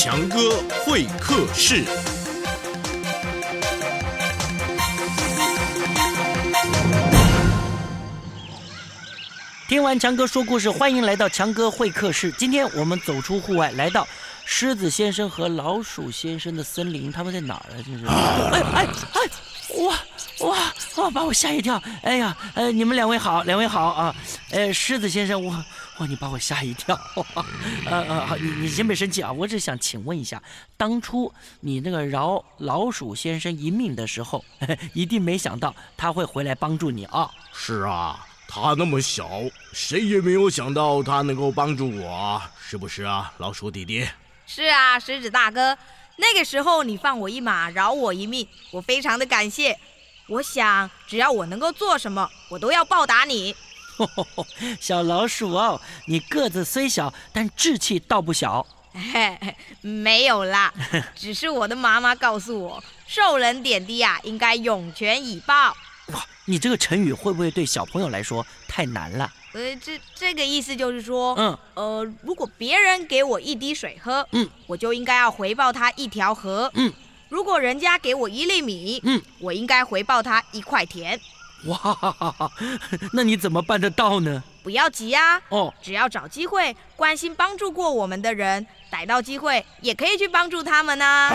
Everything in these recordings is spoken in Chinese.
强哥会客室。听完强哥说故事，欢迎来到强哥会客室。今天我们走出户外，来到狮子先生和老鼠先生的森林。他们在哪儿啊？这是！哎哎哎！哇哇哇！把我吓一跳！哎呀，呃，你们两位好，两位好啊！呃，狮子先生，我哇，你把我吓一跳！呃呃，好，你你先别生气啊！我只想请问一下，当初你那个饶老鼠先生一命的时候，一定没想到他会回来帮助你啊！是啊。他那么小，谁也没有想到他能够帮助我，是不是啊，老鼠弟弟？是啊，狮子大哥，那个时候你放我一马，饶我一命，我非常的感谢。我想，只要我能够做什么，我都要报答你。小老鼠哦，你个子虽小，但志气倒不小。嘿嘿，没有啦，只是我的妈妈告诉我，受人点滴啊，应该涌泉以报。哇，你这个成语会不会对小朋友来说太难了？呃，这这个意思就是说，嗯，呃，如果别人给我一滴水喝，嗯，我就应该要回报他一条河，嗯，如果人家给我一粒米，嗯，我应该回报他一块田。哇，那你怎么办得到呢？不要急啊，哦，只要找机会关心帮助过我们的人，逮到机会也可以去帮助他们呢。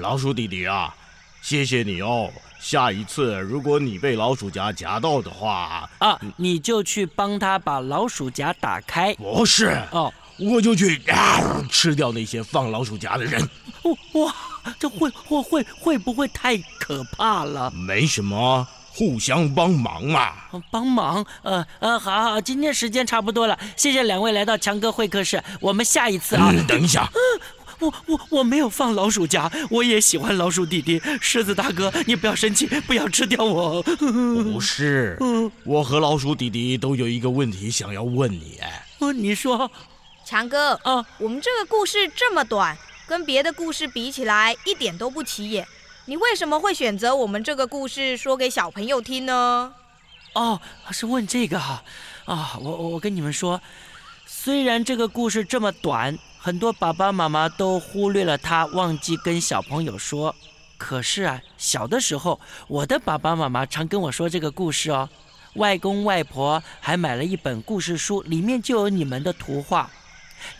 老鼠弟弟啊，谢谢你哦。下一次，如果你被老鼠夹夹到的话，啊，你就去帮他把老鼠夹打开。不是哦，我就去吃掉那些放老鼠夹的人。哇，这会会会会不会太可怕了？没什么，互相帮忙嘛。帮忙？呃呃，好好，今天时间差不多了，谢谢两位来到强哥会客室，我们下一次啊。等一下。我我我没有放老鼠夹，我也喜欢老鼠弟弟。狮子大哥，你不要生气，不要吃掉我。不是，我和老鼠弟弟都有一个问题想要问你。哎，你说，强哥啊，我们这个故事这么短，跟别的故事比起来一点都不起眼。你为什么会选择我们这个故事说给小朋友听呢？哦，是问这个哈？啊，我我跟你们说，虽然这个故事这么短。很多爸爸妈妈都忽略了它，忘记跟小朋友说。可是啊，小的时候，我的爸爸妈妈常跟我说这个故事哦。外公外婆还买了一本故事书，里面就有你们的图画。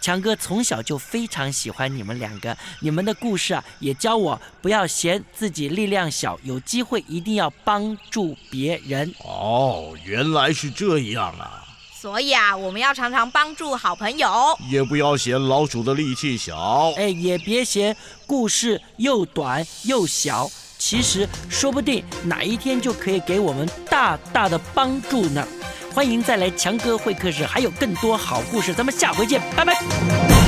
强哥从小就非常喜欢你们两个，你们的故事啊，也教我不要嫌自己力量小，有机会一定要帮助别人。哦，原来是这样啊。所以啊，我们要常常帮助好朋友，也不要嫌老鼠的力气小，哎，也别嫌故事又短又小。其实说不定哪一天就可以给我们大大的帮助呢。欢迎再来强哥会客室，还有更多好故事，咱们下回见，拜拜。